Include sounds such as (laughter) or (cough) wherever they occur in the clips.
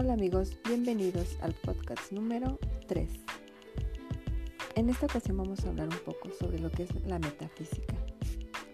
Hola amigos, bienvenidos al podcast número 3. En esta ocasión vamos a hablar un poco sobre lo que es la metafísica.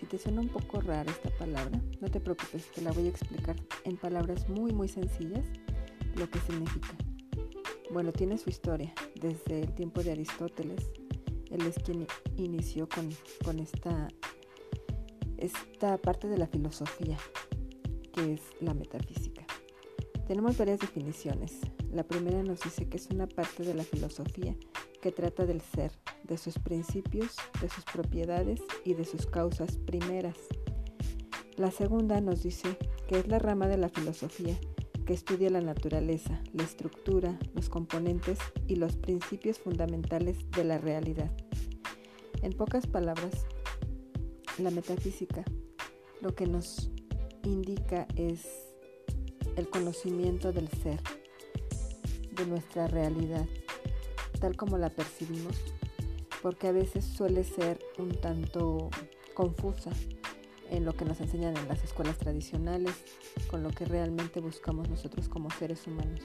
Si te suena un poco rara esta palabra, no te preocupes, te la voy a explicar en palabras muy muy sencillas lo que significa. Bueno, tiene su historia desde el tiempo de Aristóteles. Él es quien inició con, con esta, esta parte de la filosofía, que es la metafísica. Tenemos varias definiciones. La primera nos dice que es una parte de la filosofía que trata del ser, de sus principios, de sus propiedades y de sus causas primeras. La segunda nos dice que es la rama de la filosofía que estudia la naturaleza, la estructura, los componentes y los principios fundamentales de la realidad. En pocas palabras, la metafísica lo que nos indica es el conocimiento del ser, de nuestra realidad, tal como la percibimos, porque a veces suele ser un tanto confusa en lo que nos enseñan en las escuelas tradicionales, con lo que realmente buscamos nosotros como seres humanos.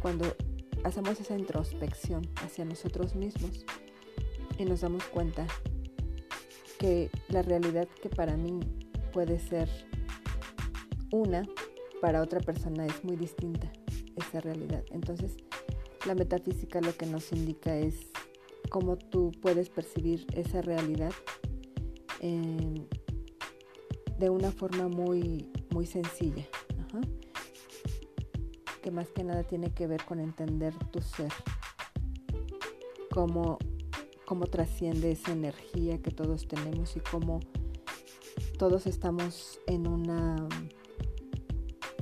Cuando hacemos esa introspección hacia nosotros mismos y nos damos cuenta que la realidad que para mí puede ser una, para otra persona es muy distinta esa realidad. Entonces, la metafísica lo que nos indica es cómo tú puedes percibir esa realidad de una forma muy, muy sencilla, que más que nada tiene que ver con entender tu ser, cómo, cómo trasciende esa energía que todos tenemos y cómo todos estamos en una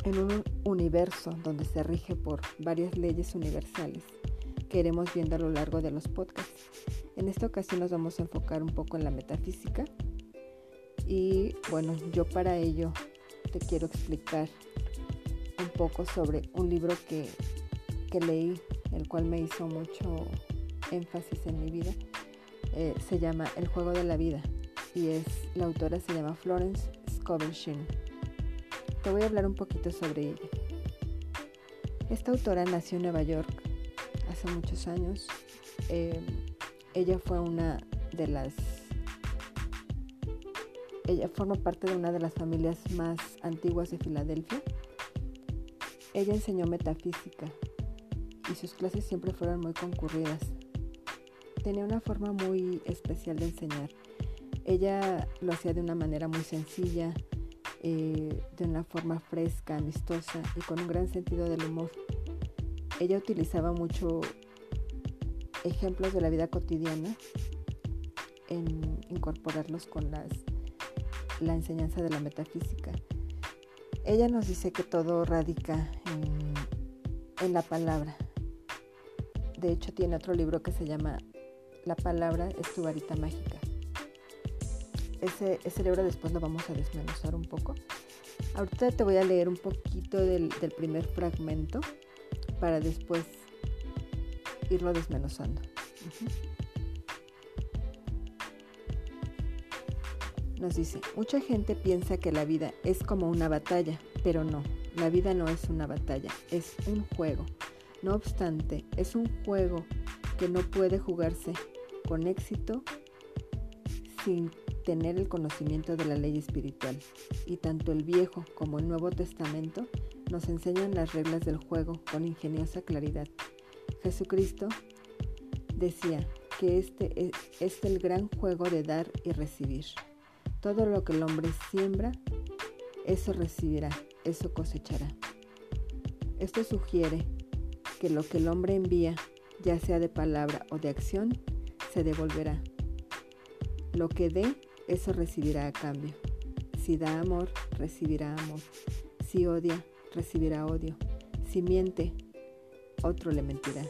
en un universo donde se rige por varias leyes universales que iremos viendo a lo largo de los podcasts. En esta ocasión nos vamos a enfocar un poco en la metafísica y bueno, yo para ello te quiero explicar un poco sobre un libro que, que leí, el cual me hizo mucho énfasis en mi vida. Eh, se llama El juego de la vida y es la autora se llama Florence Scovel te voy a hablar un poquito sobre ella. Esta autora nació en Nueva York hace muchos años. Em, ella fue una de las... Ella forma parte de una de las familias más antiguas de Filadelfia. Ella enseñó metafísica y sus clases siempre fueron muy concurridas. Tenía una forma muy especial de enseñar. Ella lo hacía de una manera muy sencilla, eh, de una forma fresca, amistosa y con un gran sentido del humor. Ella utilizaba mucho ejemplos de la vida cotidiana en incorporarlos con la enseñanza de la metafísica. Ella nos dice que todo radica en, en la palabra. De hecho, tiene otro libro que se llama La palabra es tu varita mágica ese, ese libro después lo vamos a desmenuzar un poco. Ahorita te voy a leer un poquito del, primer fragmento para después irlo desmenuzando. Nos dice, mucha gente piensa que la vida es como una batalla, pero no, la vida no es una batalla, es un juego. No obstante, es un juego que no puede jugarse con éxito sin tener el conocimiento de la ley espiritual, y tanto el Viejo como el Nuevo Testamento nos enseñan las reglas del juego con ingeniosa claridad. Jesucristo decía que este es, el gran juego de dar y recibir. Todo lo que el hombre siembra, eso recibirá, eso cosechará. Esto sugiere que lo que el hombre envía, ya sea de palabra o de acción, se devolverá. Lo que dé, eso recibirá a cambio. Si da amor, recibirá amor. Si odia, recibirá odio. Si miente, otro le mentirá.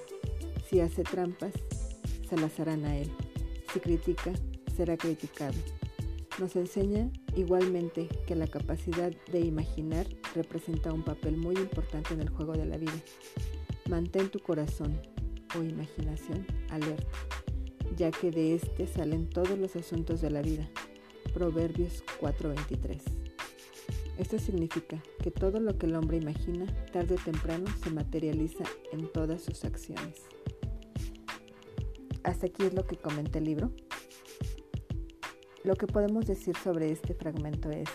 Si hace trampas, se las harán a él. Si critica, será criticado. Nos enseña igualmente que la capacidad de imaginar representa un papel muy importante en el juego de la vida. Mantén tu corazón o imaginación alerta, ya que de éste salen todos los asuntos de la vida. Proverbios 4:23. Esto significa que todo lo que el hombre imagina, tarde o temprano, se materializa en todas sus acciones. Hasta aquí es lo que comenta el libro. Lo que podemos decir sobre este fragmento es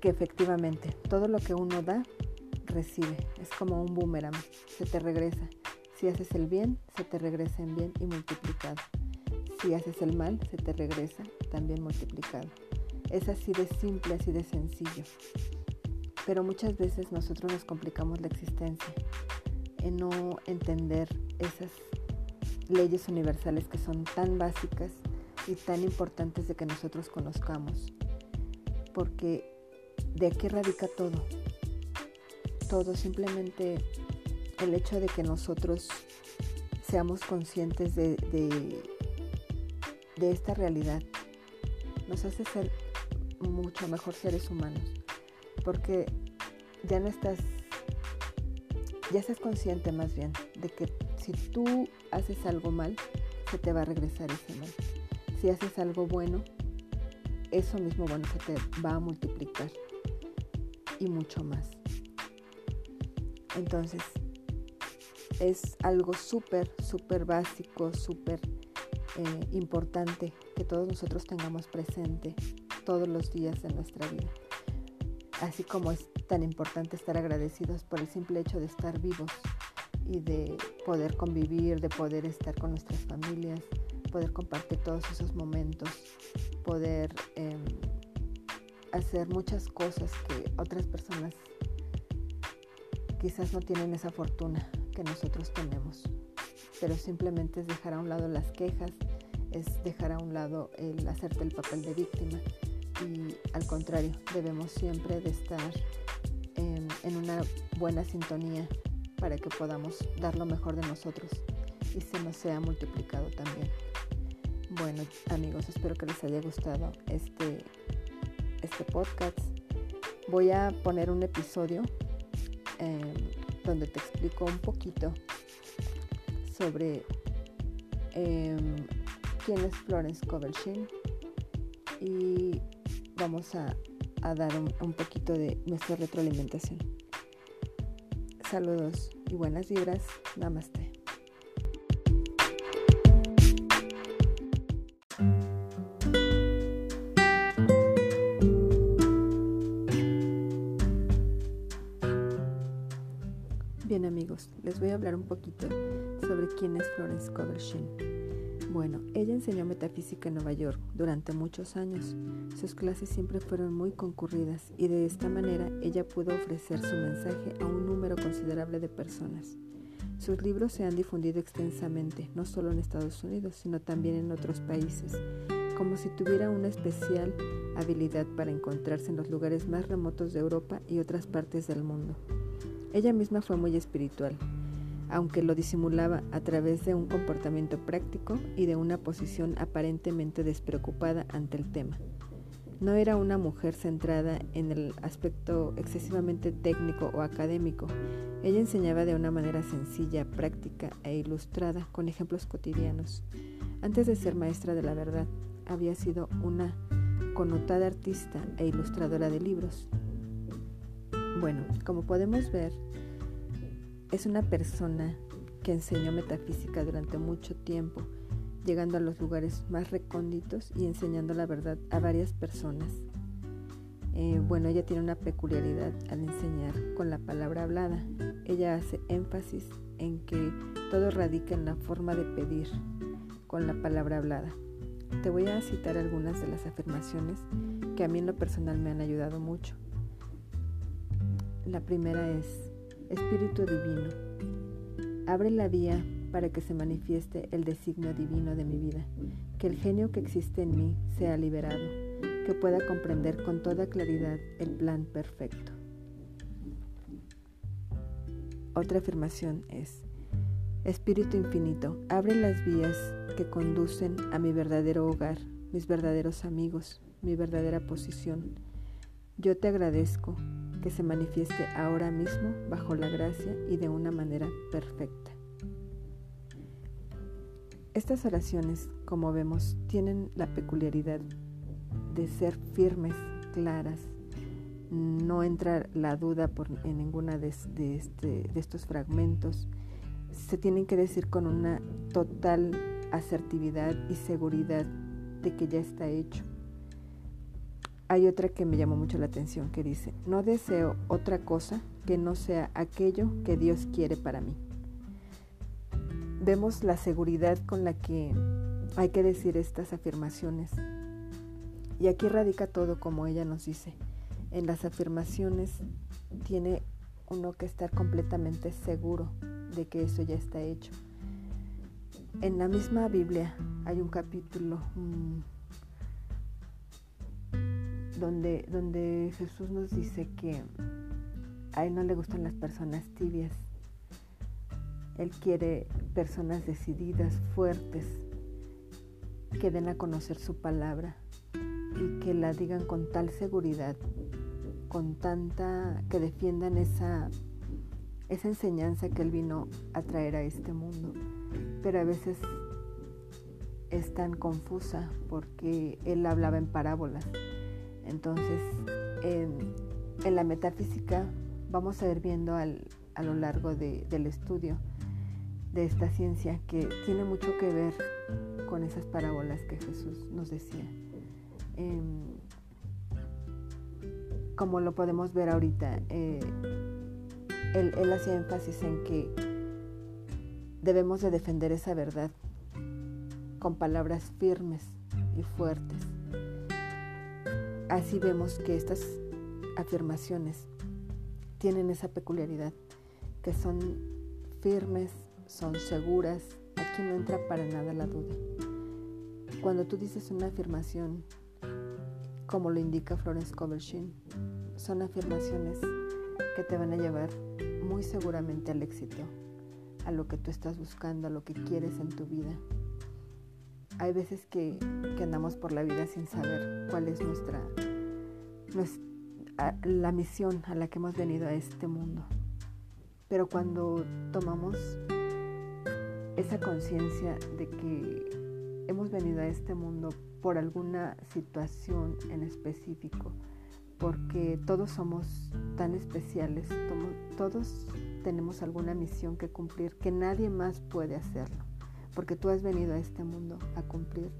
que efectivamente todo lo que uno da, recibe. Es como un boomerang, se te regresa. Si haces el bien, se te regresa en bien y multiplicado. Si haces el mal, se te regresa también multiplicado. Es así de simple, así de sencillo. Pero muchas veces nosotros nos complicamos la existencia en no entender esas leyes universales que son tan básicas y tan importantes de que nosotros conozcamos. Porque de aquí radica todo. Todo, simplemente el hecho de que nosotros seamos conscientes de, de, de esta realidad nos hace ser mucho mejor seres humanos. Porque ya no estás, ya estás consciente más bien de que si tú haces algo mal, se te va a regresar ese mal. Si haces algo bueno, eso mismo bueno se te va a multiplicar y mucho más. Entonces, es algo súper, súper básico, súper eh, importante que todos nosotros tengamos presente todos los días de nuestra vida. Así como es tan importante estar agradecidos por el simple hecho de estar vivos y de poder convivir, de poder estar con nuestras familias, poder compartir todos esos momentos, poder em, hacer muchas cosas que otras personas quizás no tienen esa fortuna que nosotros tenemos. Pero simplemente es dejar a un lado las quejas, es dejar a un lado el hacerte el papel de víctima y al contrario, debemos siempre estar en, en una buena sintonía para que podamos dar lo mejor de nosotros y se nos sea multiplicado también. Bueno amigos, espero que les haya gustado este, este podcast. Voy a poner un episodio eh, donde te explico un poquito sobre eh, quién es Florence Covershin y vamos a, a dar un, un poquito de nuestra retroalimentación. Saludos y buenas vibras. Namaste. Bien amigos, les voy a hablar un poquito sobre quién es Florence Covershin. Bueno, ella enseñó metafísica en Nueva York durante muchos años. Sus clases siempre fueron muy concurridas y de esta manera ella pudo ofrecer su mensaje a un número considerable de personas. Sus libros se han difundido extensamente, no solo en Estados Unidos, sino también en otros países, como si tuviera una especial habilidad para encontrarse en los lugares más remotos de Europa y otras partes del mundo. Ella misma fue muy espiritual, aunque lo disimulaba a través de un comportamiento práctico y de una posición aparentemente despreocupada ante el tema. No era una mujer centrada en el aspecto excesivamente técnico o académico. Ella enseñaba de una manera sencilla, práctica e ilustrada con ejemplos cotidianos. Antes de ser maestra de la verdad, había sido una connotada artista e ilustradora de libros. Bueno, como podemos ver, es una persona que enseñó metafísica durante mucho tiempo, llegando a los lugares más recónditos y enseñando la verdad a varias personas. Eh, bueno, ella tiene una peculiaridad al enseñar con la palabra hablada. Ella hace énfasis en que todo radica en la forma de pedir con la palabra hablada. Te voy a citar algunas de las afirmaciones que a mí en lo personal me han ayudado mucho. La primera es, Espíritu Divino, abre la vía para que se manifieste el designio divino de mi vida, que el genio que existe en mí sea liberado, que pueda comprender con toda claridad el plan perfecto. Otra afirmación es, Espíritu Infinito, abre las vías que conducen a mi verdadero hogar, mis verdaderos amigos, mi verdadera posición. Yo te agradezco que se manifieste ahora mismo bajo la gracia y de una manera perfecta. Estas oraciones, como vemos, tienen la peculiaridad de ser firmes claras, no entra la duda en ninguna de, este, de estos fragmentos. Se tienen que decir con una total asertividad y seguridad de que ya está hecho. Hay otra que me llamó mucho la atención que dice, no deseo otra cosa que no sea aquello que Dios quiere para mí. Vemos la seguridad con la que hay que decir estas afirmaciones. Y aquí radica todo como ella nos dice. En las afirmaciones tiene uno que estar completamente seguro de que eso ya está hecho. En la misma Biblia hay un capítulo donde, donde Jesús nos dice que a él no le gustan las personas tibias. Él quiere personas decididas, fuertes, que den a conocer su palabra y que la digan con tal seguridad, con tanta, que defiendan esa, esa enseñanza que Él vino a traer a este mundo. Pero a veces es tan confusa porque Él hablaba en parábolas. Entonces, en, la metafísica vamos a ir viendo a lo largo del estudio de esta ciencia que tiene mucho que ver con esas parábolas que Jesús nos decía. Em, como lo podemos ver ahorita, eh, él, él hacía énfasis en que debemos de defender esa verdad con palabras firmes y fuertes. Así vemos que estas afirmaciones tienen esa peculiaridad, que son firmes, son seguras, aquí no entra para nada la duda. Cuando tú dices una afirmación, como lo indica Florence Covershin, son afirmaciones que te van a llevar muy seguramente al éxito, a lo que tú estás buscando, a lo que quieres en tu vida. Hay veces que, andamos por la vida sin saber cuál es nuestra, nuestra, la misión a la que hemos venido a este mundo. Pero cuando tomamos esa conciencia de que hemos venido a este mundo por alguna situación en específico, porque todos somos tan especiales, todos tenemos alguna misión que cumplir que nadie más puede hacerlo, porque tú has venido a este mundo a cumplir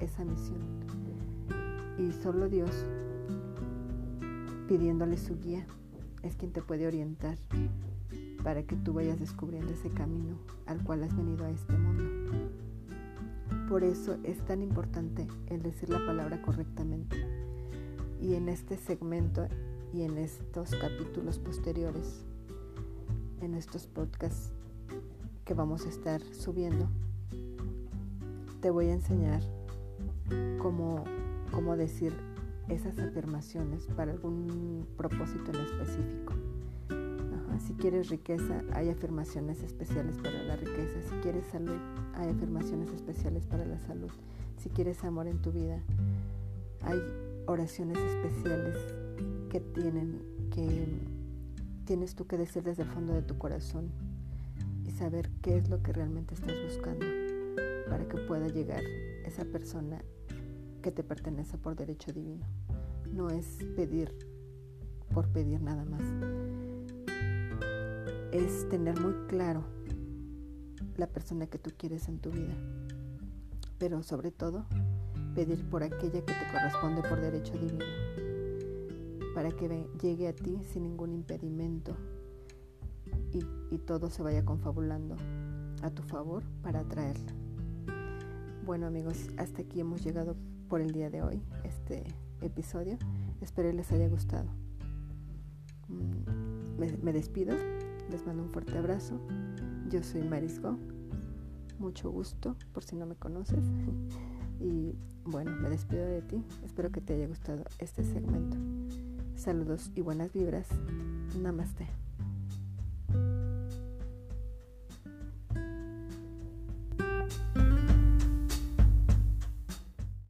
esa misión. Y solo Dios, pidiéndole su guía, es quien te puede orientar para que tú vayas descubriendo ese camino al cual has venido a este mundo. Por eso es tan importante el decir la palabra correctamente. Y en este segmento y en estos capítulos posteriores, en estos podcasts que vamos a estar subiendo, te voy a enseñar cómo, cómo decir esas afirmaciones para algún propósito en específico. Si quieres riqueza, hay afirmaciones especiales para la riqueza. Si quieres salud, hay afirmaciones especiales para la salud. Si quieres amor en tu vida, hay oraciones especiales que tienen que tienes tú que decir desde el fondo de tu corazón y saber qué es lo que realmente estás buscando para que pueda llegar esa persona que te pertenece por derecho divino. No es pedir por pedir nada más es tener muy claro la persona que tú quieres en tu vida, pero sobre todo pedir por aquella que te corresponde por derecho divino, para que llegue a ti sin ningún impedimento y, y todo se vaya confabulando a tu favor para atraerla. Bueno amigos, hasta aquí hemos llegado por el día de hoy, este episodio. Espero les haya gustado. Mm, me, despido les mando un fuerte abrazo. Yo soy Marisco. Mucho gusto, por si no me conoces. (laughs) Y bueno, me despido de ti. Espero que te haya gustado este segmento. Saludos y buenas vibras. Namaste.